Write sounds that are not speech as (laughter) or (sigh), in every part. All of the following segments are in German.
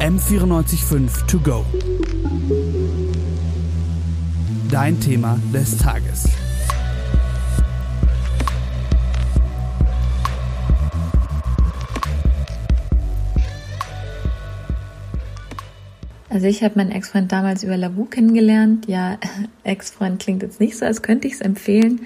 M945 To Go. Dein Thema des Tages. Also ich habe meinen Ex-Freund damals über Lavu kennengelernt. Ja, (laughs) Ex-Freund klingt jetzt nicht so, als könnte ich es empfehlen.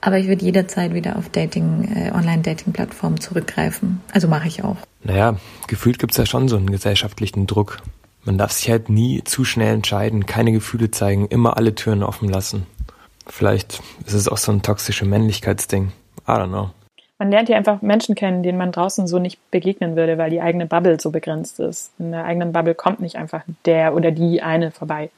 Aber ich würde jederzeit wieder auf Dating, äh, Online-Dating-Plattformen zurückgreifen. Also mache ich auch. Naja, gefühlt gibt's ja schon so einen gesellschaftlichen Druck. Man darf sich halt nie zu schnell entscheiden, keine Gefühle zeigen, immer alle Türen offen lassen. Vielleicht ist es auch so ein toxische Männlichkeitsding. I don't know. Man lernt ja einfach Menschen kennen, denen man draußen so nicht begegnen würde, weil die eigene Bubble so begrenzt ist. In der eigenen Bubble kommt nicht einfach der oder die eine vorbei.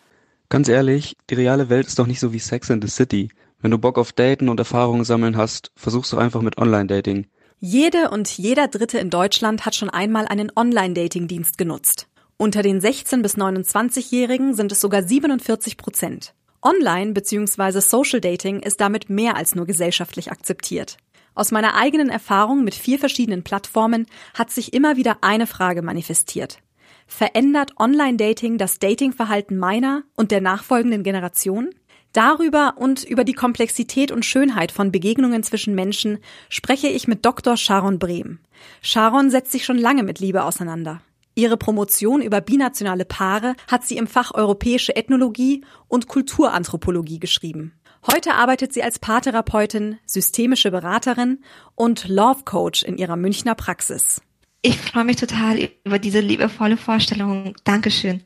Ganz ehrlich, die reale Welt ist doch nicht so wie Sex in the City. Wenn du Bock auf Daten und Erfahrungen sammeln hast, versuch's doch einfach mit Online-Dating. Jede und jeder Dritte in Deutschland hat schon einmal einen Online-Dating-Dienst genutzt. Unter den 16- bis 29-Jährigen sind es sogar 47 Prozent. Online bzw. Social Dating ist damit mehr als nur gesellschaftlich akzeptiert. Aus meiner eigenen Erfahrung mit vier verschiedenen Plattformen hat sich immer wieder eine Frage manifestiert. Verändert Online-Dating das Datingverhalten meiner und der nachfolgenden Generation? Darüber und über die Komplexität und Schönheit von Begegnungen zwischen Menschen spreche ich mit Dr. Sharon Brehm. Sharon setzt sich schon lange mit Liebe auseinander. Ihre Promotion über binationale Paare hat sie im Fach Europäische Ethnologie und Kulturanthropologie geschrieben. Heute arbeitet sie als Paartherapeutin, systemische Beraterin und Love Coach in ihrer Münchner Praxis. Ich freue mich total über diese liebevolle Vorstellung. Dankeschön.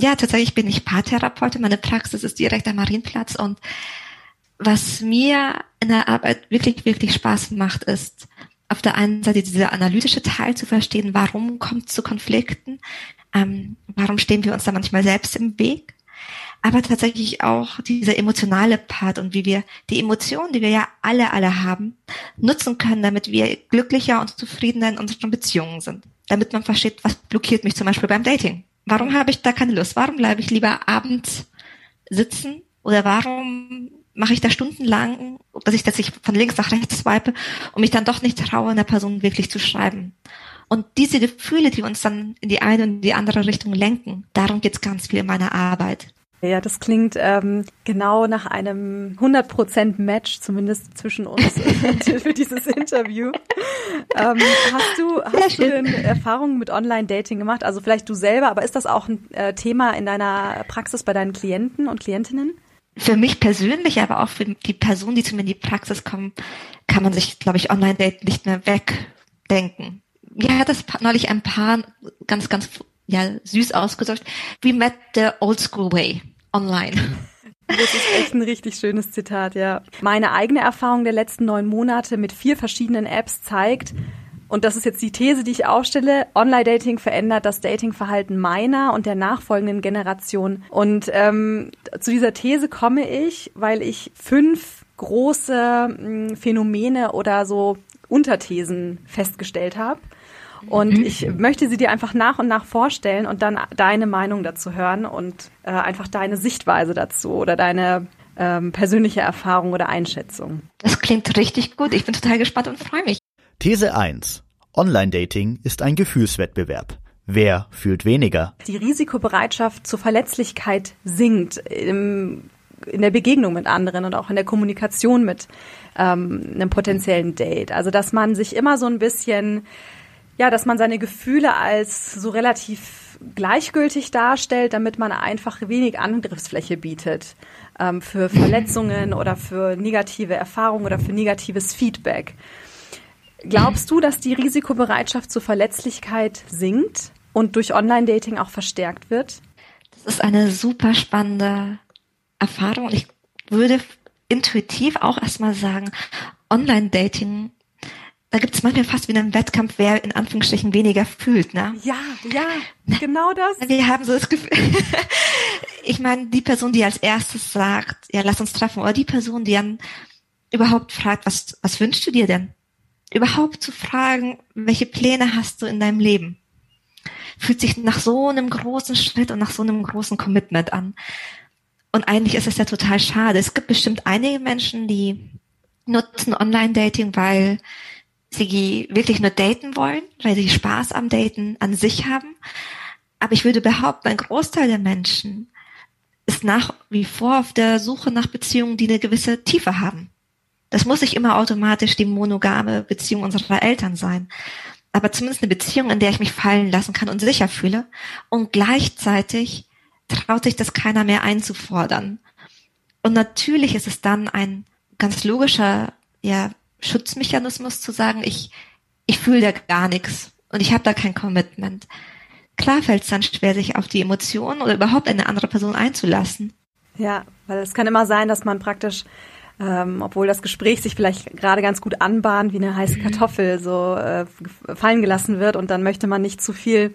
Ja, tatsächlich bin ich Paartherapeutin. Meine Praxis ist direkt am Marienplatz und was mir in der Arbeit wirklich, wirklich Spaß macht, ist auf der einen Seite dieser analytische Teil zu verstehen, warum kommt es zu Konflikten, ähm, warum stehen wir uns da manchmal selbst im Weg aber tatsächlich auch dieser emotionale Part und wie wir die Emotionen, die wir ja alle, alle haben, nutzen können, damit wir glücklicher und zufriedener in unseren Beziehungen sind. Damit man versteht, was blockiert mich zum Beispiel beim Dating. Warum habe ich da keine Lust? Warum bleibe ich lieber abends sitzen? Oder warum mache ich da stundenlang, dass ich tatsächlich von links nach rechts swipe und mich dann doch nicht traue, einer Person wirklich zu schreiben? Und diese Gefühle, die uns dann in die eine und die andere Richtung lenken, darum geht es ganz viel in meiner Arbeit. Ja, das klingt ähm, genau nach einem 100% Match, zumindest zwischen uns (laughs) für dieses Interview. Ähm, hast du, hast du denn Erfahrungen mit Online-Dating gemacht? Also vielleicht du selber, aber ist das auch ein äh, Thema in deiner Praxis bei deinen Klienten und Klientinnen? Für mich persönlich, aber auch für die Personen, die zu mir in die Praxis kommen, kann man sich, glaube ich, Online-Date nicht mehr wegdenken. Ja, das neulich ein Paar ganz, ganz ja, süß ausgedrückt. We met the old school way online. (laughs) Das ist echt ein richtig schönes Zitat, ja. Meine eigene Erfahrung der letzten neun Monate mit vier verschiedenen Apps zeigt, und das ist jetzt die These, die ich aufstelle, Online-Dating verändert das Datingverhalten meiner und der nachfolgenden Generation. Und ähm, zu dieser These komme ich, weil ich fünf große mh, hm, Phänomene oder so Unterthesen festgestellt habe. Und mhm. ich möchte sie dir einfach nach und nach vorstellen und dann deine Meinung dazu hören und äh, einfach deine Sichtweise dazu oder deine ähm, persönliche Erfahrung oder Einschätzung. Das klingt richtig gut. Ich bin total gespannt und freue mich. These 1. Online-Dating ist ein Gefühlswettbewerb. Wer fühlt weniger? Die Risikobereitschaft zur Verletzlichkeit sinkt im, in der Begegnung mit anderen und auch in der Kommunikation mit ähm, einem potenziellen Date. Also dass man sich immer so ein bisschen ja, dass man seine Gefühle als so relativ gleichgültig darstellt, damit man einfach wenig Angriffsfläche bietet ähm, für (laughs) Verletzungen oder für negative Erfahrungen oder für negatives Feedback. Glaubst du, dass die Risikobereitschaft zur Verletzlichkeit sinkt und durch Online-Dating auch verstärkt wird? Das ist eine super spannende Erfahrung. Ich würde intuitiv auch erstmal sagen, Online-Dating da gibt es manchmal fast wie einen Wettkampf, wer in Anführungsstrichen weniger fühlt, ne? Ja, ja, genau das. Wir haben so das Gefühl. (laughs) ich meine, die Person, die als erstes sagt, ja, lass uns treffen, oder die Person, die dann überhaupt fragt, was, was wünschst du dir denn? Überhaupt zu fragen, welche Pläne hast du in deinem Leben? Fühlt sich nach so einem großen Schritt und nach so einem großen Commitment an. Und eigentlich ist es ja total schade. Es gibt bestimmt einige Menschen, die nutzen Online-Dating, weil sie wirklich nur daten wollen, weil sie Spaß am Daten an sich haben. Aber ich würde behaupten, ein Großteil der Menschen ist nach wie vor auf der Suche nach Beziehungen, die eine gewisse Tiefe haben. Das muss nicht immer automatisch die monogame Beziehung unserer Eltern sein, aber zumindest eine Beziehung, in der ich mich fallen lassen kann und sicher fühle. Und gleichzeitig traut sich das keiner mehr einzufordern. Und natürlich ist es dann ein ganz logischer ja, Schutzmechanismus zu sagen, ich, ich fühle da gar nichts und ich habe da kein Commitment. Klar fällt es dann schwer, sich auf die Emotionen oder überhaupt eine andere Person einzulassen. Ja, weil es kann immer sein, dass man praktisch ähm, obwohl das Gespräch sich vielleicht gerade ganz gut anbahnt, wie eine heiße Kartoffel so äh, fallen gelassen wird und dann möchte man nicht zu viel,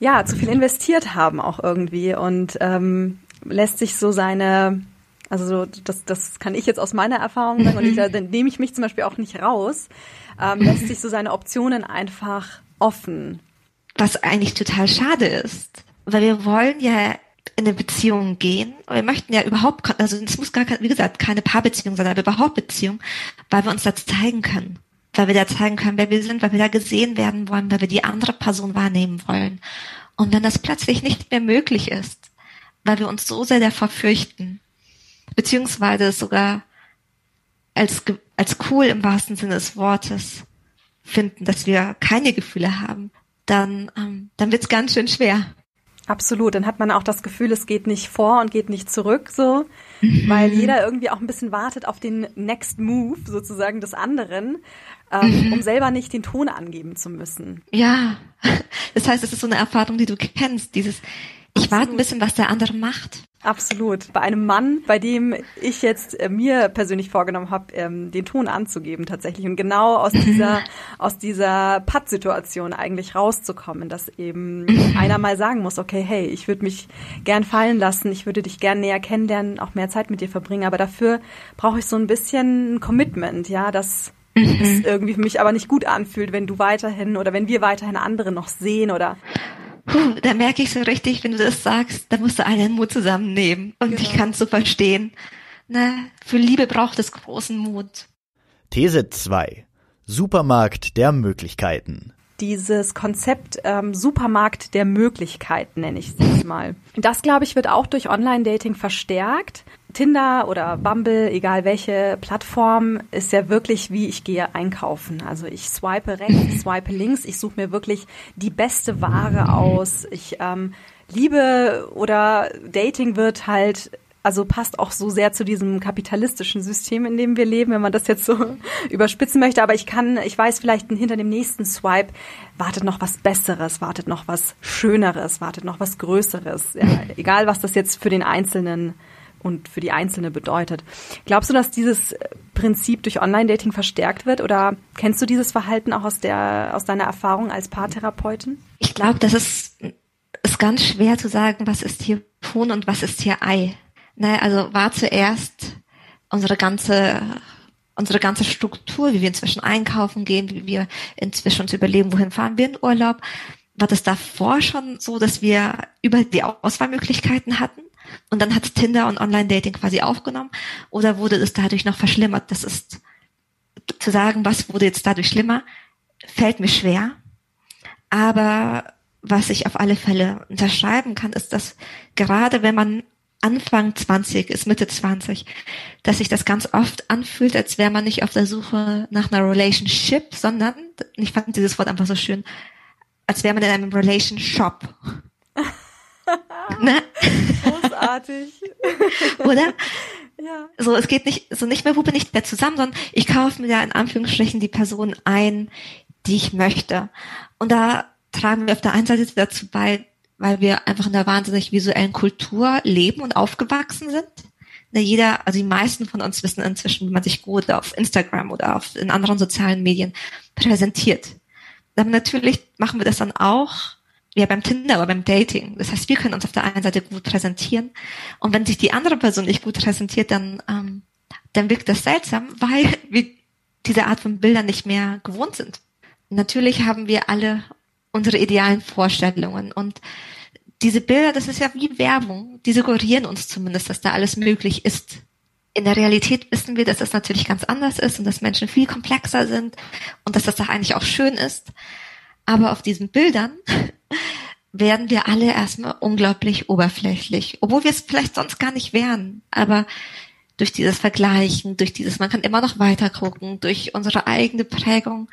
ja, zu viel investiert haben auch irgendwie und ähm, lässt sich so seine, also so, das, das kann ich jetzt aus meiner Erfahrung sagen und ich, (laughs) da nehme ich mich zum Beispiel auch nicht raus, ähm, lässt sich so seine Optionen einfach offen. Was eigentlich total schade ist, weil wir wollen ja in eine Beziehung gehen. wir möchten ja überhaupt, also es muss gar, wie gesagt, keine Paarbeziehung sein, aber überhaupt Beziehung, weil wir uns da zeigen können. Weil wir da zeigen können, wer wir sind, weil wir da gesehen werden wollen, weil wir die andere Person wahrnehmen wollen. Und wenn das plötzlich nicht mehr möglich ist, weil wir uns so sehr davor fürchten, beziehungsweise sogar als, als cool im wahrsten Sinne des Wortes finden, dass wir keine Gefühle haben, dann, ähm, dann wird's ganz schön schwer. Absolut, dann hat man auch das Gefühl, es geht nicht vor und geht nicht zurück, so, mhm. weil jeder irgendwie auch ein bisschen wartet auf den Next Move sozusagen des anderen, ähm, mhm. um selber nicht den Ton angeben zu müssen. Ja, (laughs) das heißt, es ist so eine Erfahrung, die du kennst, dieses, ich warte ein bisschen, was der andere macht. Absolut. Bei einem Mann, bei dem ich jetzt äh, mir persönlich vorgenommen habe, ähm, den Ton anzugeben tatsächlich und genau aus dieser (laughs) aus dieser Patt-Situation eigentlich rauszukommen, dass eben (laughs) einer mal sagen muss, okay, hey, ich würde mich gern fallen lassen, ich würde dich gern näher kennenlernen, auch mehr Zeit mit dir verbringen, aber dafür brauche ich so ein bisschen Commitment, ja, dass mhm. es irgendwie für mich aber nicht gut anfühlt, wenn du weiterhin oder wenn wir weiterhin andere noch sehen oder Puh, da merke ich so richtig, wenn du das sagst, da musst du allen Mut zusammennehmen. Und genau. ich kann es so verstehen. Na, für Liebe braucht es großen Mut. These 2. Supermarkt der Möglichkeiten dieses Konzept ähm, Supermarkt der Möglichkeiten, nenne ich es mal. Das, glaube ich, wird auch durch Online-Dating verstärkt. Tinder oder Bumble, egal welche Plattform, ist ja wirklich wie ich gehe einkaufen. Also ich swipe rechts, swipe links, ich suche mir wirklich die beste Ware aus. Ich ähm, Liebe oder Dating wird halt also passt auch so sehr zu diesem kapitalistischen System, in dem wir leben, wenn man das jetzt so (laughs) überspitzen möchte. Aber ich kann, ich weiß vielleicht hinter dem nächsten Swipe wartet noch was Besseres, wartet noch was Schöneres, wartet noch was Größeres. Ja, egal, was das jetzt für den Einzelnen und für die Einzelne bedeutet. Glaubst du, dass dieses Prinzip durch Online-Dating verstärkt wird oder kennst du dieses Verhalten auch aus der, aus deiner Erfahrung als Paartherapeutin? Ich glaube, das ist, ist ganz schwer zu sagen, was ist hier Huhn und was ist hier Ei. Ne, also war zuerst unsere ganze unsere ganze Struktur, wie wir inzwischen einkaufen gehen, wie wir inzwischen uns überlegen, wohin fahren wir in Urlaub, war das davor schon so, dass wir über die Auswahlmöglichkeiten hatten und dann hat Tinder und Online-Dating quasi aufgenommen oder wurde es dadurch noch verschlimmert? Das ist zu sagen, was wurde jetzt dadurch schlimmer, fällt mir schwer. Aber was ich auf alle Fälle unterschreiben kann, ist, dass gerade wenn man Anfang 20 ist, Mitte 20, dass sich das ganz oft anfühlt, als wäre man nicht auf der Suche nach einer Relationship, sondern, ich fand dieses Wort einfach so schön, als wäre man in einem Relationship. (laughs) ne? Großartig. (laughs) Oder? Ja. So, es geht nicht, so nicht mehr, wo bin ich mehr zusammen, sondern ich kaufe mir da in Anführungsstrichen die Person ein, die ich möchte. Und da tragen wir auf der einen Seite dazu bei, weil wir einfach in einer wahnsinnig visuellen Kultur leben und aufgewachsen sind. Jeder, also die meisten von uns wissen inzwischen, wie man sich gut auf Instagram oder auf, in anderen sozialen Medien präsentiert. Aber natürlich machen wir das dann auch, ja beim Tinder oder beim Dating. Das heißt, wir können uns auf der einen Seite gut präsentieren und wenn sich die andere Person nicht gut präsentiert, dann, ähm, dann wirkt das seltsam, weil (laughs) wir diese Art von Bildern nicht mehr gewohnt sind. Natürlich haben wir alle unsere idealen Vorstellungen. Und diese Bilder, das ist ja wie Werbung, die suggerieren uns zumindest, dass da alles möglich ist. In der Realität wissen wir, dass das natürlich ganz anders ist und dass Menschen viel komplexer sind und dass das doch eigentlich auch schön ist. Aber auf diesen Bildern werden wir alle erstmal unglaublich oberflächlich, obwohl wir es vielleicht sonst gar nicht wären. Aber durch dieses Vergleichen, durch dieses, man kann immer noch weiter gucken, durch unsere eigene Prägung,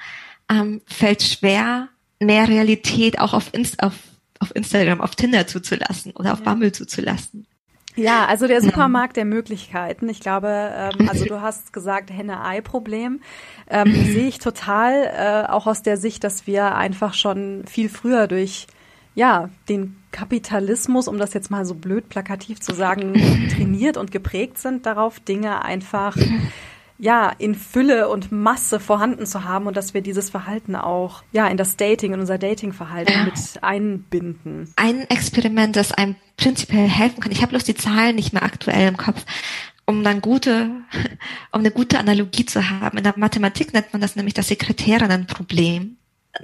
ähm, fällt schwer, mehr Realität auch auf, Inst auf, auf Instagram, auf Tinder zuzulassen oder auf ja. Bumble zuzulassen. Ja, also der Supermarkt der Möglichkeiten. Ich glaube, ähm, also du hast gesagt Henne-Ei-Problem. Ähm, sehe ich total, äh, auch aus der Sicht, dass wir einfach schon viel früher durch ja, den Kapitalismus, um das jetzt mal so blöd plakativ zu sagen, (laughs) trainiert und geprägt sind darauf, Dinge einfach ja, in Fülle und Masse vorhanden zu haben und dass wir dieses Verhalten auch, ja, in das Dating, in unser Datingverhalten ja. mit einbinden. Ein Experiment, das einem prinzipiell helfen kann. Ich habe bloß die Zahlen nicht mehr aktuell im Kopf um dann gute, (laughs) um eine gute Analogie zu haben. In der Mathematik nennt man das nämlich das Sekretärinnenproblem.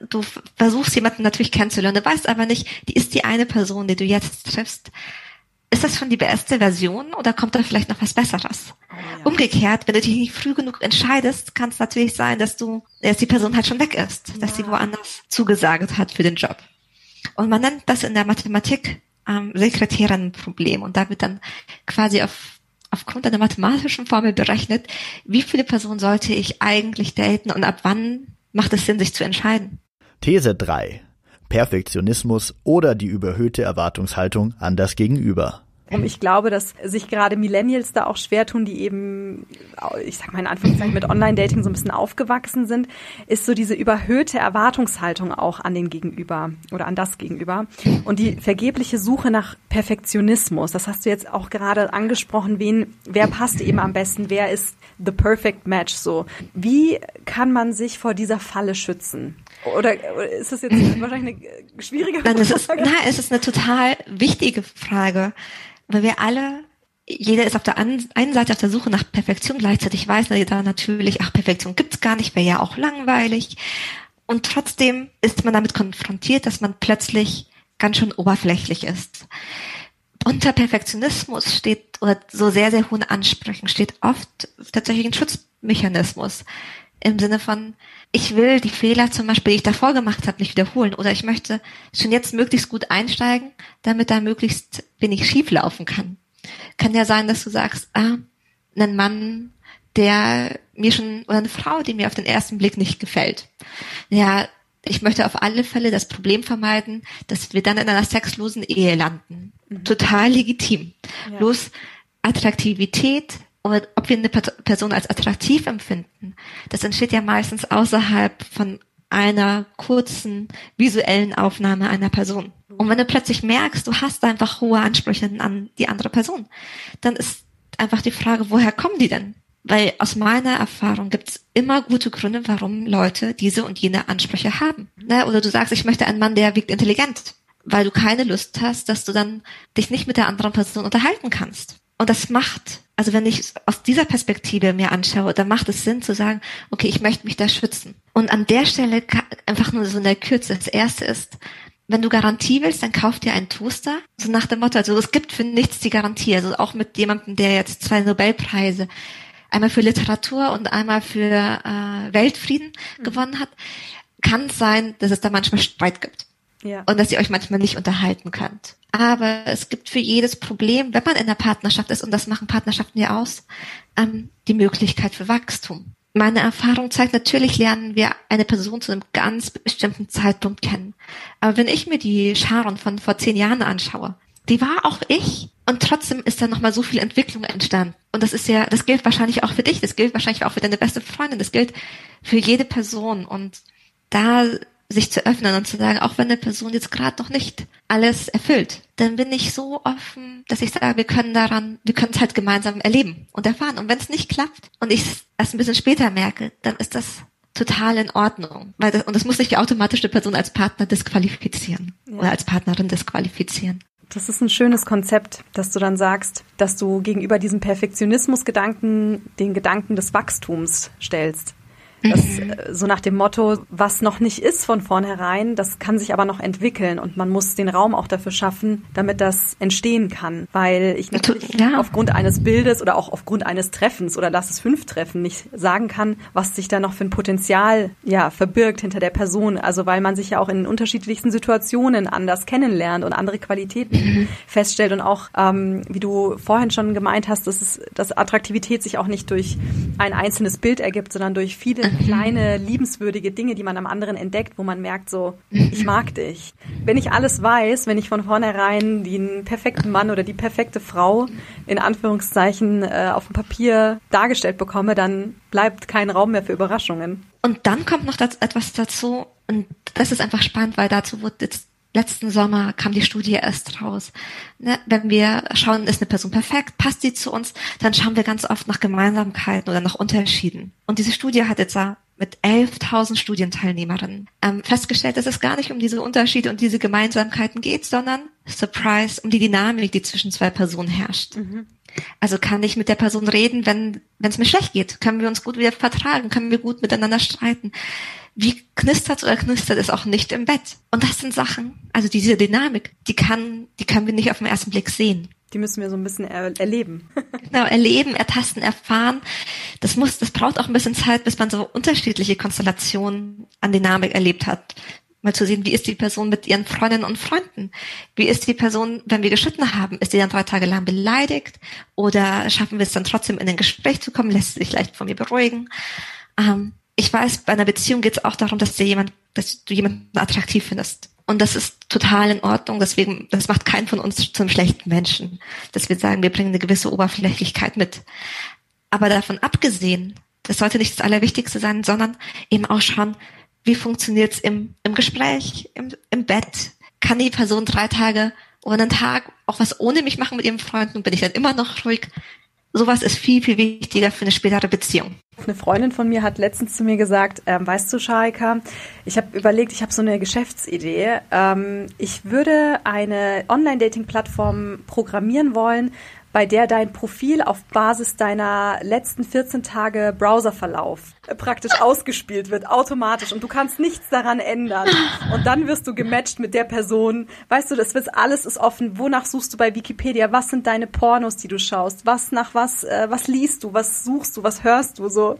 Du versuchst jemanden natürlich kennenzulernen, du weißt aber nicht, die ist die eine Person, die du jetzt triffst ist das schon die beste Version oder kommt da vielleicht noch was Besseres? Oh, ja. Umgekehrt, wenn du dich nicht früh genug entscheidest, kann es natürlich sein, dass du, dass die Person halt schon weg ist, ja. dass sie woanders zugesagt hat für den Job. Und man nennt das in der Mathematik ähm, Sekretärinnenproblem und da wird dann quasi auf, aufgrund einer mathematischen Formel berechnet, wie viele Personen sollte ich eigentlich daten und ab wann macht es Sinn, sich zu entscheiden. These 3. Perfektionismus oder die überhöhte Erwartungshaltung an das Gegenüber. Und ich glaube, dass sich gerade Millennials da auch schwer tun, die eben, ich sag mal in Anführungszeichen, mit Online-Dating so ein bisschen aufgewachsen sind, ist so diese überhöhte Erwartungshaltung auch an den Gegenüber oder an das Gegenüber. Und die vergebliche Suche nach Perfektionismus, das hast du jetzt auch gerade angesprochen, wen, wer passt eben am besten, wer ist the perfect match so. Wie kann man sich vor dieser Falle schützen? Oder, ist das jetzt wahrscheinlich eine schwierige Frage? Nein, es ist, nein, es ist eine total wichtige Frage weil wir alle, jeder ist auf der einen Seite auf der Suche nach Perfektion, gleichzeitig weiß jeder natürlich, ach, Perfektion gibt's gar nicht, wäre ja auch langweilig. Und trotzdem ist man damit konfrontiert, dass man plötzlich ganz schön oberflächlich ist. Unter Perfektionismus steht, oder so sehr, sehr hohen Ansprüchen steht oft tatsächlich ein Schutzmechanismus. Im Sinne von, ich will die Fehler zum Beispiel, die ich davor gemacht habe, nicht wiederholen. Oder ich möchte schon jetzt möglichst gut einsteigen, damit da möglichst wenig schief laufen kann. Kann ja sein, dass du sagst, ah, ein Mann, der mir schon, oder eine Frau, die mir auf den ersten Blick nicht gefällt. Ja, ich möchte auf alle Fälle das Problem vermeiden, dass wir dann in einer sexlosen Ehe landen. Mhm. Total legitim. Ja. Bloß Attraktivität ob wir eine Person als attraktiv empfinden, das entsteht ja meistens außerhalb von einer kurzen visuellen Aufnahme einer Person. Und wenn du plötzlich merkst, du hast einfach hohe Ansprüche an die andere Person, dann ist einfach die Frage, woher kommen die denn? Weil aus meiner Erfahrung gibt es immer gute Gründe, warum Leute diese und jene Ansprüche haben. Ne? Oder du sagst, ich möchte einen Mann, der wirkt intelligent, weil du keine Lust hast, dass du dann dich nicht mit der anderen Person unterhalten kannst. Und das macht, also wenn ich aus dieser Perspektive mir anschaue, dann macht es Sinn zu sagen, okay, ich möchte mich da schützen. Und an der Stelle einfach nur so in der Kürze. Das erste ist, wenn du Garantie willst, dann kauf dir einen Toaster. So nach dem Motto, also es gibt für nichts die Garantie. Also auch mit jemandem, der jetzt zwei Nobelpreise, einmal für Literatur und einmal für äh, Weltfrieden mhm. gewonnen hat, kann es sein, dass es da manchmal Streit gibt. Ja. Und dass ihr euch manchmal nicht unterhalten könnt. Aber es gibt für jedes Problem, wenn man in der Partnerschaft ist, und das machen Partnerschaften ja aus, ähm, die Möglichkeit für Wachstum. Meine Erfahrung zeigt, natürlich lernen wir eine Person zu einem ganz bestimmten Zeitpunkt kennen. Aber wenn ich mir die Sharon von vor zehn Jahren anschaue, die war auch ich. Und trotzdem ist da nochmal so viel Entwicklung entstanden. Und das ist ja, das gilt wahrscheinlich auch für dich, das gilt wahrscheinlich auch für deine beste Freundin, das gilt für jede Person. Und da sich zu öffnen und zu sagen, auch wenn eine Person jetzt gerade noch nicht alles erfüllt, dann bin ich so offen, dass ich sage, wir können daran, wir können es halt gemeinsam erleben und erfahren. Und wenn es nicht klappt und ich es erst ein bisschen später merke, dann ist das total in Ordnung. Weil das, und das muss nicht die automatische Person als Partner disqualifizieren ja. oder als Partnerin disqualifizieren. Das ist ein schönes Konzept, dass du dann sagst, dass du gegenüber diesem Perfektionismusgedanken den Gedanken des Wachstums stellst. Das, (laughs) äh, so nach dem Motto, was noch nicht ist von vornherein, das kann sich aber noch entwickeln und man muss den Raum auch dafür schaffen, damit das entstehen kann. Weil ich natürlich ja. aufgrund eines Bildes oder auch aufgrund eines Treffens oder lass es fünf Treffen nicht sagen kann, was sich da noch für ein Potenzial ja verbirgt hinter der Person. Also weil man sich ja auch in unterschiedlichsten Situationen anders kennenlernt und andere Qualitäten mhm. feststellt und auch, ähm, wie du vorhin schon gemeint hast, dass, es, dass Attraktivität sich auch nicht durch ein einzelnes Bild ergibt, sondern durch viele mhm. Kleine, liebenswürdige Dinge, die man am anderen entdeckt, wo man merkt so, ich mag dich. Wenn ich alles weiß, wenn ich von vornherein den perfekten Mann oder die perfekte Frau in Anführungszeichen äh, auf dem Papier dargestellt bekomme, dann bleibt kein Raum mehr für Überraschungen. Und dann kommt noch das, etwas dazu, und das ist einfach spannend, weil dazu wurde jetzt letzten Sommer kam die Studie erst raus. Ne, wenn wir schauen, ist eine Person perfekt, passt sie zu uns, dann schauen wir ganz oft nach Gemeinsamkeiten oder nach Unterschieden. Und diese Studie hat jetzt mit 11.000 Studienteilnehmerinnen ähm, festgestellt, dass es gar nicht um diese Unterschiede und diese Gemeinsamkeiten geht, sondern, Surprise, um die Dynamik, die zwischen zwei Personen herrscht. Mhm. Also kann ich mit der Person reden, wenn wenn es mir schlecht geht? Können wir uns gut wieder vertragen? Können wir gut miteinander streiten? Wie knistert oder knistert es auch nicht im Bett? Und das sind Sachen, also diese Dynamik, die kann, die können wir nicht auf den ersten Blick sehen. Die müssen wir so ein bisschen er erleben. (laughs) genau, erleben, ertasten, erfahren. Das muss, das braucht auch ein bisschen Zeit, bis man so unterschiedliche Konstellationen an Dynamik erlebt hat mal zu sehen, wie ist die Person mit ihren Freundinnen und Freunden? Wie ist die Person, wenn wir geschnitten haben? Ist sie dann drei Tage lang beleidigt? Oder schaffen wir es dann trotzdem in ein Gespräch zu kommen? Lässt sie sich leicht von mir beruhigen? Ähm, ich weiß, bei einer Beziehung geht es auch darum, dass dir jemand, dass du jemanden attraktiv findest. Und das ist total in Ordnung. Deswegen, das macht keinen von uns zum schlechten Menschen, dass wir sagen, wir bringen eine gewisse Oberflächlichkeit mit. Aber davon abgesehen, das sollte nicht das Allerwichtigste sein, sondern eben auch schauen, wie funktioniert es im, im Gespräch, im, im Bett? Kann die Person drei Tage oder einen Tag auch was ohne mich machen mit ihrem Freund und bin ich dann immer noch ruhig? Sowas ist viel, viel wichtiger für eine spätere Beziehung. Eine Freundin von mir hat letztens zu mir gesagt, ähm, weißt du, Shaika, ich habe überlegt, ich habe so eine Geschäftsidee. Ähm, ich würde eine Online-Dating-Plattform programmieren wollen, bei der dein Profil auf Basis deiner letzten 14 Tage Browserverlauf praktisch (laughs) ausgespielt wird, automatisch. Und du kannst nichts daran ändern. Und dann wirst du gematcht mit der Person. Weißt du, das wird alles ist offen. Wonach suchst du bei Wikipedia? Was sind deine Pornos, die du schaust? Was nach was, äh, was liest du? Was suchst du? Was hörst du so?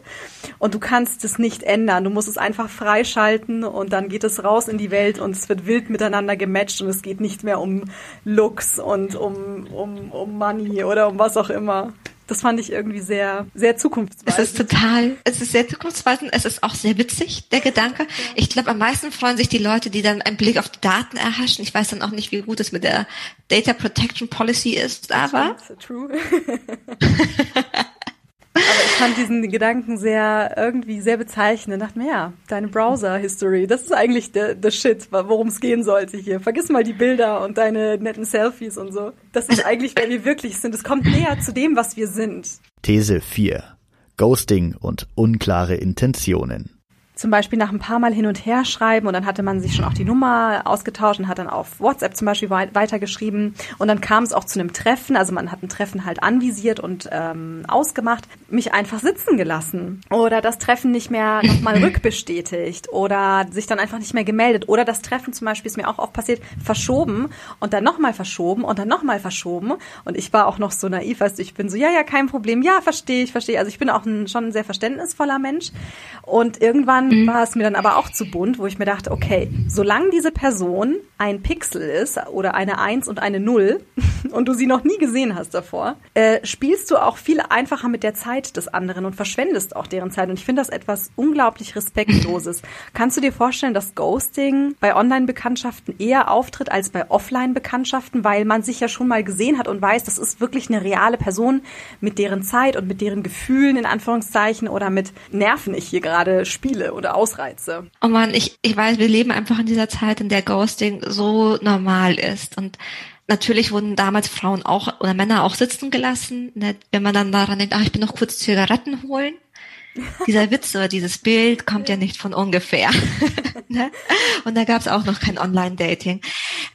Und du kannst es nicht ändern. Du musst es einfach freischalten und dann geht es raus in die Welt und es wird wild miteinander gematcht und es geht nicht mehr um Looks und um, um, um Money oder um was auch immer. Das fand ich irgendwie sehr, sehr zukunftsweisend. Es ist total, es ist sehr zukunftsweisend. Es ist auch sehr witzig, der Gedanke. Ich glaube, am meisten freuen sich die Leute, die dann einen Blick auf die Daten erhaschen. Ich weiß dann auch nicht, wie gut es mit der Data Protection Policy ist, aber. True. (laughs) (laughs) Aber ich fand diesen Gedanken sehr, irgendwie sehr bezeichnend. Ich dachte mir, ja, deine Browser-History, das ist eigentlich der, der Shit, worum es gehen sollte hier. Vergiss mal die Bilder und deine netten Selfies und so. Das ist eigentlich, wer wir wirklich sind. Es kommt näher zu dem, was wir sind. These 4. Ghosting und unklare Intentionen zum Beispiel nach ein paar Mal hin und her schreiben und dann hatte man sich schon auch die Nummer ausgetauscht und hat dann auf WhatsApp zum Beispiel weitergeschrieben. Und dann kam es auch zu einem Treffen, also man hat ein Treffen halt anvisiert und ähm, ausgemacht, mich einfach sitzen gelassen. Oder das Treffen nicht mehr nochmal (clears throat) rückbestätigt. Oder sich dann einfach nicht mehr gemeldet. Oder das Treffen zum Beispiel ist mir auch oft passiert, verschoben und dann nochmal verschoben und dann nochmal verschoben. Und ich war auch noch so naiv, weißt du, ich bin so, ja, ja, kein Problem, ja, verstehe ich, verstehe, also ich bin auch ein, schon ein sehr verständnisvoller Mensch. Und irgendwann mhm. war es mir dann aber auch zu bunt, wo ich mir dachte, okay, solange diese Person ein Pixel ist oder eine Eins und eine Null (laughs) und du sie noch nie gesehen hast davor, äh, spielst du auch viel einfacher mit der Zeit des anderen und verschwendest auch deren Zeit. Und ich finde das etwas unglaublich Respektloses. (laughs) Kannst du dir vorstellen, dass Ghosting bei Online-Bekanntschaften eher auftritt als bei Offline-Bekanntschaften, weil man sich ja schon mal gesehen hat und weiß, das ist wirklich eine reale Person, mit deren Zeit und mit deren Gefühlen in Anführungszeichen oder mit Nerven ich hier gerade spiele oder ausreize. Oh man, ich, ich weiß, wir leben einfach in dieser Zeit, in der Ghosting so normal ist und Natürlich wurden damals Frauen auch oder Männer auch sitzen gelassen. Ne? Wenn man dann daran denkt, ach, ich bin noch kurz Zigaretten holen. (laughs) Dieser Witz oder dieses Bild kommt ja nicht von ungefähr. (laughs) ne? Und da gab es auch noch kein Online-Dating.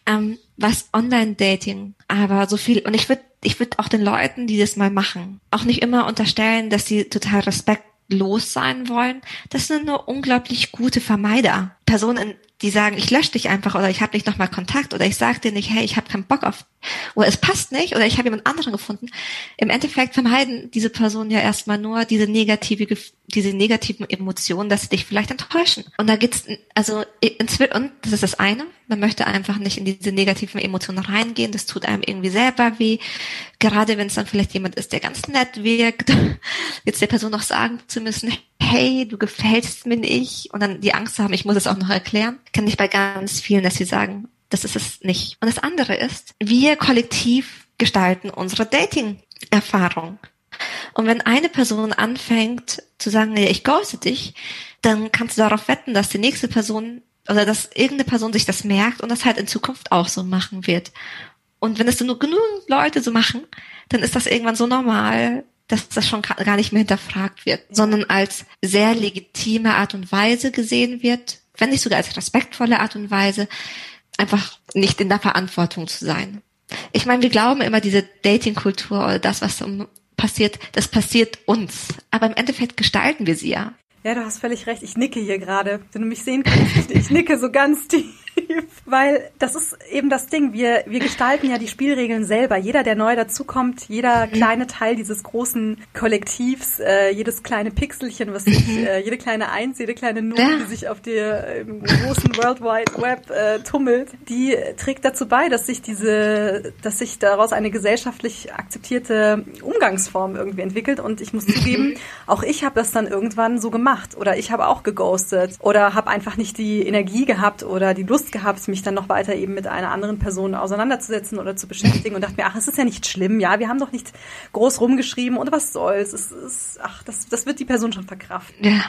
Ähm, was Online-Dating aber so viel, und ich würde ich würd auch den Leuten, die das mal machen, auch nicht immer unterstellen, dass sie total Respekt los sein wollen, das sind nur unglaublich gute Vermeider. Personen, die sagen, ich lösche dich einfach oder ich habe nicht nochmal Kontakt oder ich sage dir nicht, hey, ich habe keinen Bock auf oder es passt nicht oder ich habe jemand anderen gefunden. Im Endeffekt vermeiden diese Personen ja erstmal nur diese negative, diese negativen Emotionen, dass sie dich vielleicht enttäuschen. Und da geht's, also und das ist das eine, man möchte einfach nicht in diese negativen Emotionen reingehen, das tut einem irgendwie selber weh. Gerade wenn es dann vielleicht jemand ist, der ganz nett wirkt, (laughs) jetzt der Person noch sagen zu müssen, hey, du gefällst mir nicht und dann die Angst haben, ich muss es auch noch erklären, kann ich bei ganz vielen, dass sie sagen, das ist es nicht. Und das andere ist, wir kollektiv gestalten unsere Dating-Erfahrung. Und wenn eine Person anfängt zu sagen, nee, ich ghoste dich, dann kannst du darauf wetten, dass die nächste Person oder dass irgendeine Person sich das merkt und das halt in Zukunft auch so machen wird. Und wenn es nur genügend Leute so machen, dann ist das irgendwann so normal, dass das schon gar nicht mehr hinterfragt wird, sondern als sehr legitime Art und Weise gesehen wird, wenn nicht sogar als respektvolle Art und Weise, einfach nicht in der Verantwortung zu sein. Ich meine, wir glauben immer, diese Dating-Kultur oder das, was passiert, das passiert uns. Aber im Endeffekt gestalten wir sie ja. Ja, du hast völlig recht. Ich nicke hier gerade. Wenn du mich sehen kannst, ich nicke so ganz tief. (laughs) Weil das ist eben das Ding. Wir, wir gestalten ja die Spielregeln selber. Jeder, der neu dazukommt, jeder kleine Teil dieses großen Kollektivs, äh, jedes kleine Pixelchen, was sich, mhm. äh, jede kleine Eins, jede kleine Null, ja. die sich auf der im großen World Wide Web äh, tummelt, die trägt dazu bei, dass sich diese, dass sich daraus eine gesellschaftlich akzeptierte Umgangsform irgendwie entwickelt. Und ich muss zugeben, auch ich habe das dann irgendwann so gemacht. Oder ich habe auch geghostet. Oder habe einfach nicht die Energie gehabt oder die Lust gehabt, mich dann noch weiter eben mit einer anderen Person auseinanderzusetzen oder zu beschäftigen und dachte mir, ach, es ist ja nicht schlimm, ja, wir haben doch nicht groß rumgeschrieben und was soll's. Es ist, ach, das, das wird die Person schon verkraften. Ja.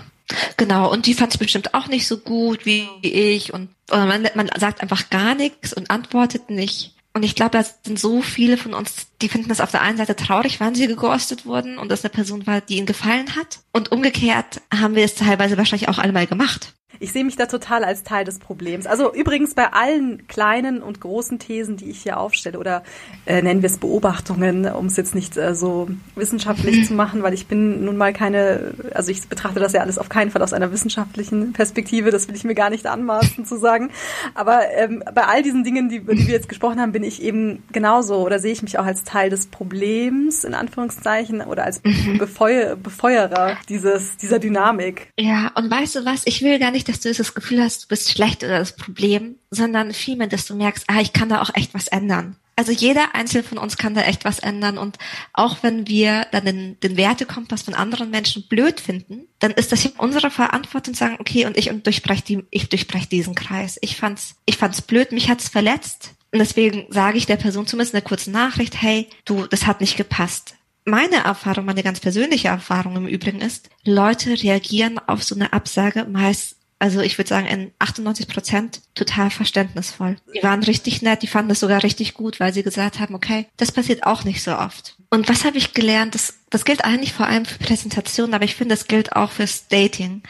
Genau, und die fand es bestimmt auch nicht so gut wie ich und oder man, man sagt einfach gar nichts und antwortet nicht. Und ich glaube, da sind so viele von uns, die finden das auf der einen Seite traurig, wann sie geghostet wurden und das eine Person war, die ihnen gefallen hat. Und umgekehrt haben wir es teilweise wahrscheinlich auch alle mal gemacht. Ich sehe mich da total als Teil des Problems. Also übrigens bei allen kleinen und großen Thesen, die ich hier aufstelle, oder äh, nennen wir es Beobachtungen, um es jetzt nicht äh, so wissenschaftlich zu machen, weil ich bin nun mal keine, also ich betrachte das ja alles auf keinen Fall aus einer wissenschaftlichen Perspektive, das will ich mir gar nicht anmaßen zu sagen. Aber ähm, bei all diesen Dingen, die, über die wir jetzt gesprochen haben, bin ich eben genauso oder sehe ich mich auch als Teil des Problems, in Anführungszeichen, oder als mhm. Befeuer, Befeuerer dieses, dieser Dynamik. Ja, und weißt du was, ich will gar nicht nicht, dass du das Gefühl hast, du bist schlecht oder das Problem, sondern vielmehr, dass du merkst, ah, ich kann da auch echt was ändern. Also jeder Einzelne von uns kann da echt was ändern und auch wenn wir dann den, den Wertekompass von anderen Menschen blöd finden, dann ist das unsere Verantwortung zu sagen, okay, und ich und durchbreche die, ich durchbreche diesen Kreis. Ich fand's, ich fand's blöd, mich hat's verletzt und deswegen sage ich der Person zumindest eine kurze Nachricht, hey, du, das hat nicht gepasst meine Erfahrung, meine ganz persönliche Erfahrung im Übrigen ist, Leute reagieren auf so eine Absage meist also ich würde sagen, in 98 Prozent total verständnisvoll. Die waren richtig nett, die fanden das sogar richtig gut, weil sie gesagt haben, okay, das passiert auch nicht so oft. Und was habe ich gelernt? Das, das gilt eigentlich vor allem für Präsentationen, aber ich finde, das gilt auch fürs Dating.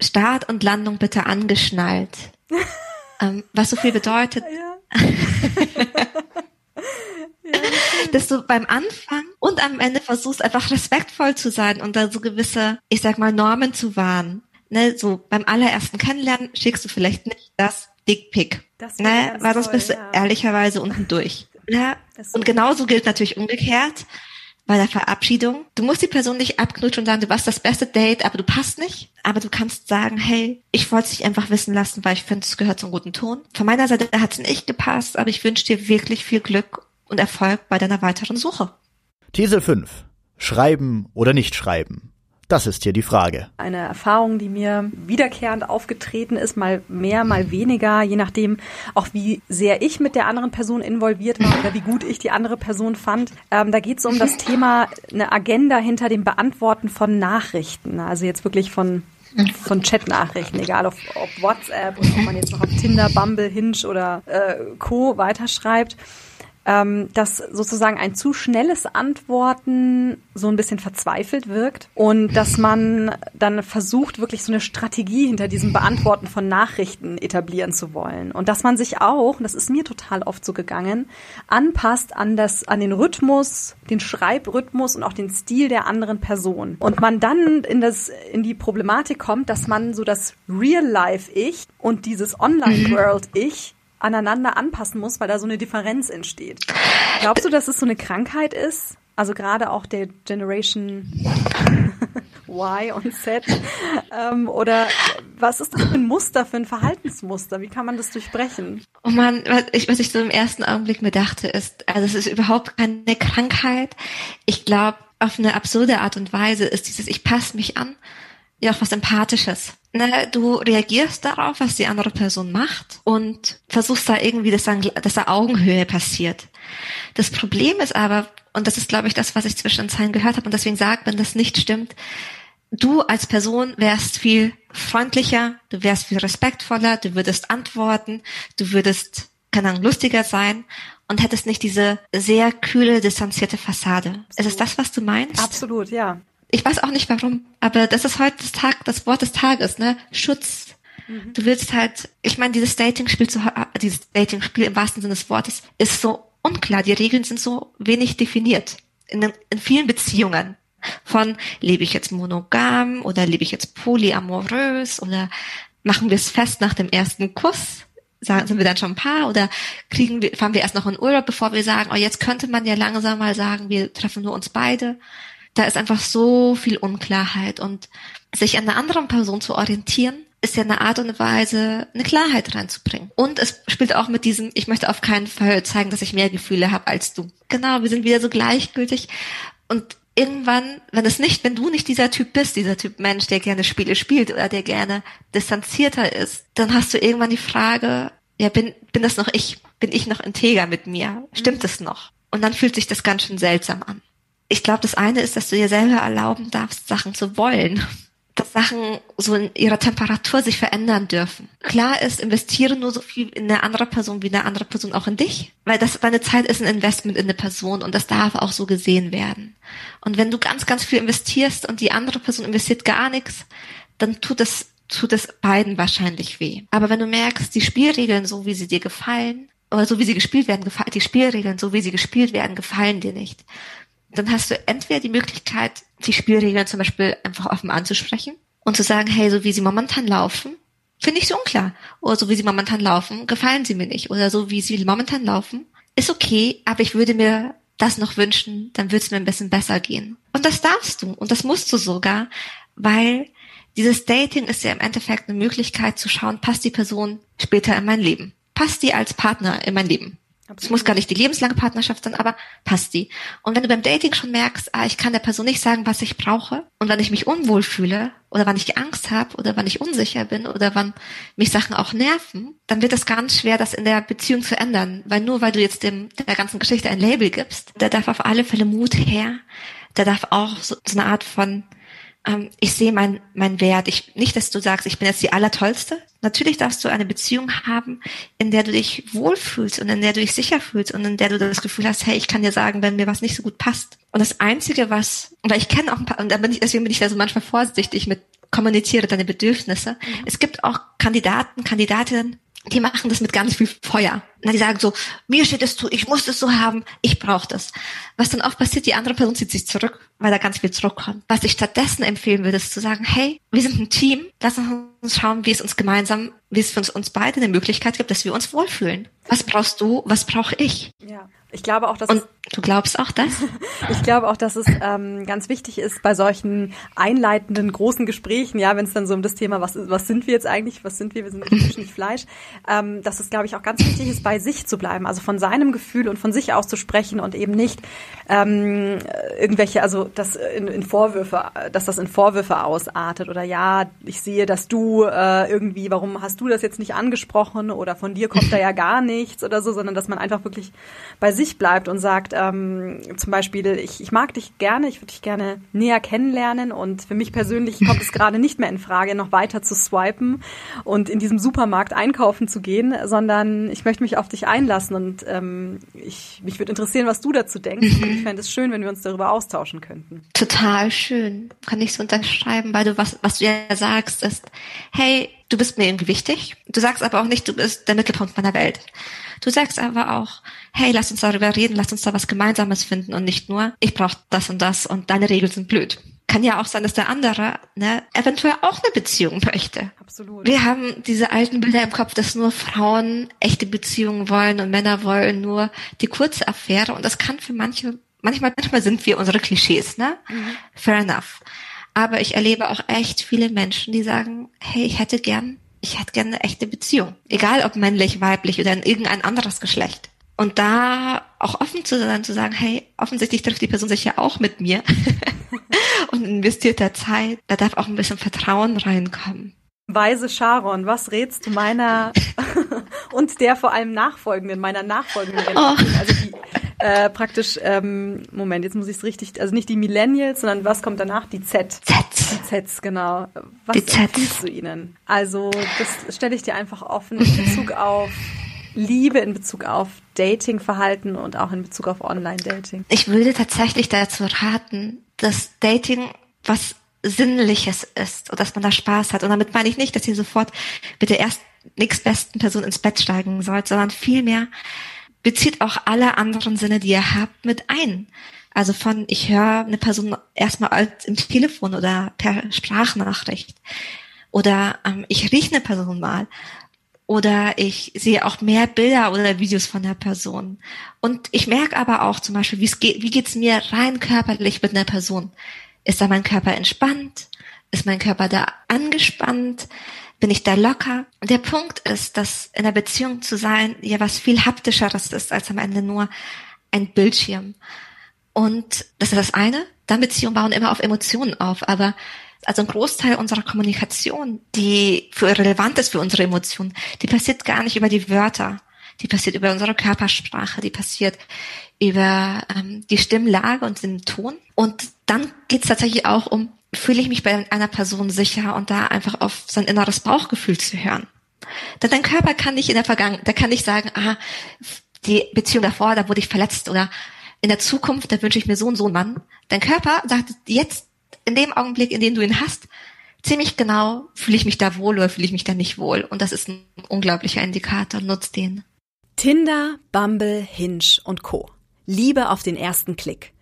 Start und Landung bitte angeschnallt. (laughs) ähm, was so viel bedeutet. Ja. (laughs) dass du beim Anfang und am Ende versuchst, einfach respektvoll zu sein und da so gewisse, ich sag mal, Normen zu wahren ne, so beim allerersten Kennenlernen schickst du vielleicht nicht das Dickpick. Das ne, weil sonst bist du ja. ehrlicherweise (laughs) unten durch. Ja, und genauso gilt natürlich umgekehrt bei der Verabschiedung. Du musst die Person nicht abknutschen und sagen, du warst das beste Date, aber du passt nicht. Aber du kannst sagen, hey, ich wollte es dich einfach wissen lassen, weil ich finde, es gehört zum guten Ton. Von meiner Seite hat es nicht gepasst, aber ich wünsche dir wirklich viel Glück und Erfolg bei deiner weiteren Suche. These 5. Schreiben oder nicht schreiben. Das ist hier die Frage. Eine Erfahrung, die mir wiederkehrend aufgetreten ist, mal mehr, mal weniger, je nachdem auch wie sehr ich mit der anderen Person involviert war oder wie gut ich die andere Person fand. Ähm, da geht es um das Thema eine Agenda hinter dem Beantworten von Nachrichten. Also jetzt wirklich von von Chatnachrichten, egal ob, ob WhatsApp oder ob man jetzt noch auf Tinder, Bumble, Hinge oder äh, Co. weiterschreibt. Ähm, dass sozusagen ein zu schnelles Antworten so ein bisschen verzweifelt wirkt und dass man dann versucht, wirklich so eine Strategie hinter diesem Beantworten von Nachrichten etablieren zu wollen. Und dass man sich auch, das ist mir total oft so gegangen, anpasst an das, an den Rhythmus, den Schreibrhythmus und auch den Stil der anderen Person. Und man dann in das, in die Problematik kommt, dass man so das Real-Life-Ich und dieses (laughs) Online-World-Ich aneinander anpassen muss, weil da so eine Differenz entsteht. Glaubst du, dass es so eine Krankheit ist? Also gerade auch der Generation (laughs) Y und Z. Ähm, oder was ist das für ein Muster, für ein Verhaltensmuster? Wie kann man das durchbrechen? Oh man, was ich, was ich so im ersten Augenblick mir dachte, ist, also es ist überhaupt keine Krankheit. Ich glaube, auf eine absurde Art und Weise ist dieses Ich passe mich an ja auch was Empathisches. Ne, du reagierst darauf, was die andere Person macht und versuchst da irgendwie, dass da, dass da Augenhöhe passiert. Das Problem ist aber, und das ist, glaube ich, das, was ich zwischen den Zeilen gehört habe und deswegen sagt, wenn das nicht stimmt, du als Person wärst viel freundlicher, du wärst viel respektvoller, du würdest antworten, du würdest, keine Ahnung, lustiger sein und hättest nicht diese sehr kühle, distanzierte Fassade. Absolut. Ist es das, was du meinst? Absolut, ja ich weiß auch nicht warum, aber das ist heute das Tag, das Wort des Tages, ne? Schutz. Mhm. Du willst halt, ich meine, dieses Dating-Spiel, so, dieses Dating-Spiel im wahrsten Sinne des Wortes, ist so unklar. Die Regeln sind so wenig definiert. In, in vielen Beziehungen. Von lebe ich jetzt monogam oder lebe ich jetzt polyamorös oder machen wir es fest nach dem ersten Kuss? Sagen, sind wir dann schon ein Paar oder kriegen wir, fahren wir erst noch in Urlaub, bevor wir sagen, oh, jetzt könnte man ja langsam mal sagen, wir treffen nur uns beide da ist einfach so viel Unklarheit und sich an einer anderen Person zu orientieren, ist ja eine Art und Weise, eine Klarheit reinzubringen. Und es spielt auch mit diesem, ich möchte auf keinen Fall zeigen, dass ich mehr Gefühle habe als du. Genau, wir sind wieder so gleichgültig. Und irgendwann, wenn es nicht, wenn du nicht dieser Typ bist, dieser Typ Mensch, der gerne Spiele spielt oder der gerne distanzierter ist, dann hast du irgendwann die Frage, ja, bin, bin das noch ich? Bin ich noch integer mit mir? Stimmt es noch? Und dann fühlt sich das ganz schön seltsam an ich glaube, das eine ist, dass du dir selber erlauben darfst, Sachen zu wollen. Dass Sachen so in ihrer Temperatur sich verändern dürfen. Klar ist, investiere nur so viel in eine andere Person wie eine andere Person auch in dich. Weil das, deine Zeit ist ein Investment in eine Person und das darf auch so gesehen werden. Und wenn du ganz, ganz viel investierst und die andere Person investiert gar nichts, dann tut es tut es beiden wahrscheinlich weh. Aber wenn du merkst, die Spielregeln, so wie sie dir gefallen, oder so wie sie gespielt werden, die Spielregeln, so wie sie gespielt werden, gefallen dir nicht, dann hast du entweder die Möglichkeit, die Spielregeln zum Beispiel einfach offen anzusprechen und zu sagen, hey, so wie sie momentan laufen, finde ich so unklar. Oder so wie sie momentan laufen, gefallen sie mir nicht. Oder so wie sie momentan laufen, ist okay, aber ich würde mir das noch wünschen, dann würde es mir ein bisschen besser gehen. Und das darfst du und das musst du sogar, weil dieses Dating ist ja im Endeffekt eine Möglichkeit zu schauen, passt die Person später in mein Leben? Passt die als Partner in mein Leben? Es muss gar nicht die lebenslange Partnerschaft sein, aber passt die. Und wenn du beim Dating schon merkst, ah, ich kann der Person nicht sagen, was ich brauche, und wenn ich mich unwohl fühle, oder wann ich Angst habe, oder wann ich unsicher bin, oder wann mich Sachen auch nerven, dann wird es ganz schwer, das in der Beziehung zu ändern. Weil nur weil du jetzt dem, der ganzen Geschichte ein Label gibst, da darf auf alle Fälle Mut her, da darf auch so, so eine Art von ähm, ich sehe mein, mein Wert. Ich, nicht, dass du sagst, ich bin jetzt die Allertollste. Natürlich darfst du eine Beziehung haben, in der du dich wohlfühlst und in der du dich sicher fühlst und in der du das Gefühl hast, hey, ich kann dir sagen, wenn mir was nicht so gut passt. Und das Einzige, was, weil ich kenne auch ein paar, und da bin ich, deswegen bin ich da so manchmal vorsichtig mit kommuniziere deine Bedürfnisse. Mhm. Es gibt auch Kandidaten, Kandidatinnen, die machen das mit ganz viel Feuer. Na, die sagen so, mir steht es zu, ich muss das so haben, ich brauche das. Was dann auch passiert, die andere Person zieht sich zurück, weil da ganz viel Druck kommt. Was ich stattdessen empfehlen würde, ist zu sagen, hey, wir sind ein Team, lass uns schauen, wie es uns gemeinsam, wie es für uns, uns beide eine Möglichkeit gibt, dass wir uns wohlfühlen. Was brauchst du, was brauche ich? Ja. Ich glaube auch, dass Und du glaubst auch das? (laughs) ich glaube auch, dass es ähm, ganz wichtig ist bei solchen einleitenden großen Gesprächen, ja, wenn es dann so um das Thema, was was sind wir jetzt eigentlich, was sind wir, wir sind (laughs) Fisch, nicht Fleisch, ähm, dass es, glaube ich, auch ganz wichtig ist, bei sich zu bleiben, also von seinem Gefühl und von sich aus zu sprechen und eben nicht ähm, irgendwelche, also das in, in Vorwürfe, dass das in Vorwürfe ausartet oder ja, ich sehe, dass du äh, irgendwie, warum hast du das jetzt nicht angesprochen oder von dir kommt da ja (laughs) gar nichts oder so, sondern dass man einfach wirklich bei sich bleibt und sagt, ähm, zum Beispiel, ich, ich mag dich gerne, ich würde dich gerne näher kennenlernen und für mich persönlich kommt es gerade nicht mehr in Frage, noch weiter zu swipen und in diesem Supermarkt einkaufen zu gehen, sondern ich möchte mich auf dich einlassen und ähm, ich, mich würde interessieren, was du dazu denkst. Mhm. Und ich fände es schön, wenn wir uns darüber austauschen könnten. Total schön. Kann ich so unterschreiben, weil du was, was du ja sagst, ist, hey, du bist mir irgendwie wichtig. Du sagst aber auch nicht, du bist der Mittelpunkt meiner Welt. Du sagst aber auch, hey, lass uns darüber reden, lass uns da was Gemeinsames finden und nicht nur, ich brauche das und das und deine Regeln sind blöd. Kann ja auch sein, dass der andere ne, eventuell auch eine Beziehung möchte. Absolut. Wir haben diese alten Bilder im Kopf, dass nur Frauen echte Beziehungen wollen und Männer wollen nur die kurze Affäre und das kann für manche, manchmal, manchmal sind wir unsere Klischees, ne? Mhm. Fair enough. Aber ich erlebe auch echt viele Menschen, die sagen, hey, ich hätte gern ich hätte gerne eine echte Beziehung. Egal ob männlich, weiblich oder in irgendein anderes Geschlecht. Und da auch offen zu sein, zu sagen, hey, offensichtlich trifft die Person sich ja auch mit mir (laughs) und investiert der Zeit. Da darf auch ein bisschen Vertrauen reinkommen. Weise Sharon, was rätst du meiner (laughs) (laughs) und der vor allem nachfolgenden, meiner nachfolgenden Generation, oh. also äh, praktisch, ähm, Moment, jetzt muss ich es richtig, also nicht die Millennials, sondern was kommt danach? Die Z. Z. Die Zs, genau. Was empfiehlst du ihnen? Also, das stelle ich dir einfach offen in Bezug (laughs) auf Liebe, in Bezug auf Datingverhalten und auch in Bezug auf Online-Dating. Ich würde tatsächlich dazu raten, dass Dating was Sinnliches ist und dass man da Spaß hat. Und damit meine ich nicht, dass ihr sofort mit der erst nächstbesten Person ins Bett steigen sollt, sondern vielmehr, bezieht auch alle anderen Sinne, die ihr habt, mit ein. Also von, ich höre eine Person erstmal im Telefon oder per Sprachnachricht. Oder ähm, ich rieche eine Person mal. Oder ich sehe auch mehr Bilder oder Videos von der Person. Und ich merke aber auch zum Beispiel, geht, wie geht's mir rein körperlich mit einer Person? Ist da mein Körper entspannt? Ist mein Körper da angespannt? Bin ich da locker. Der Punkt ist, dass in einer Beziehung zu sein ja was viel haptischeres ist als am Ende nur ein Bildschirm. Und das ist das eine. Dann Beziehungen bauen immer auf Emotionen auf, aber also ein Großteil unserer Kommunikation, die für relevant ist für unsere Emotionen, die passiert gar nicht über die Wörter, die passiert über unsere Körpersprache, die passiert über ähm, die Stimmlage und den Ton. Und dann geht es tatsächlich auch um fühle ich mich bei einer Person sicher und da einfach auf sein inneres Bauchgefühl zu hören. Denn dein Körper kann nicht in der Vergangenheit, der kann nicht sagen, ah, die Beziehung davor, da wurde ich verletzt oder in der Zukunft, da wünsche ich mir so und so einen Mann. Dein Körper sagt jetzt, in dem Augenblick, in dem du ihn hast, ziemlich genau, fühle ich mich da wohl oder fühle ich mich da nicht wohl. Und das ist ein unglaublicher Indikator, nutzt den. Tinder, Bumble, Hinge und Co. Liebe auf den ersten Klick.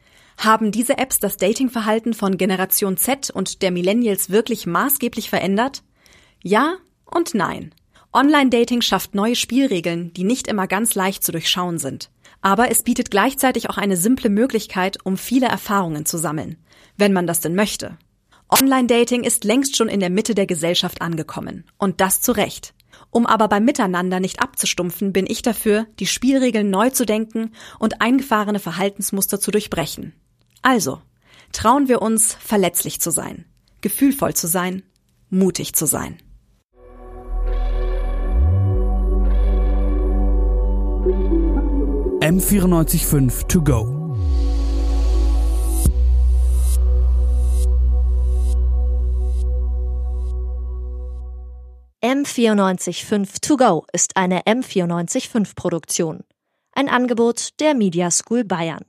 Haben diese Apps das Datingverhalten von Generation Z und der Millennials wirklich maßgeblich verändert? Ja und nein. Online-Dating schafft neue Spielregeln, die nicht immer ganz leicht zu durchschauen sind. Aber es bietet gleichzeitig auch eine simple Möglichkeit, um viele Erfahrungen zu sammeln, wenn man das denn möchte. Online-Dating ist längst schon in der Mitte der Gesellschaft angekommen. Und das zu Recht. Um aber beim Miteinander nicht abzustumpfen, bin ich dafür, die Spielregeln neu zu denken und eingefahrene Verhaltensmuster zu durchbrechen. Also, trauen wir uns, verletzlich zu sein, gefühlvoll zu sein, mutig zu sein. M945 to go. M945 To Go ist eine M945 Produktion. Ein Angebot der Media School Bayern.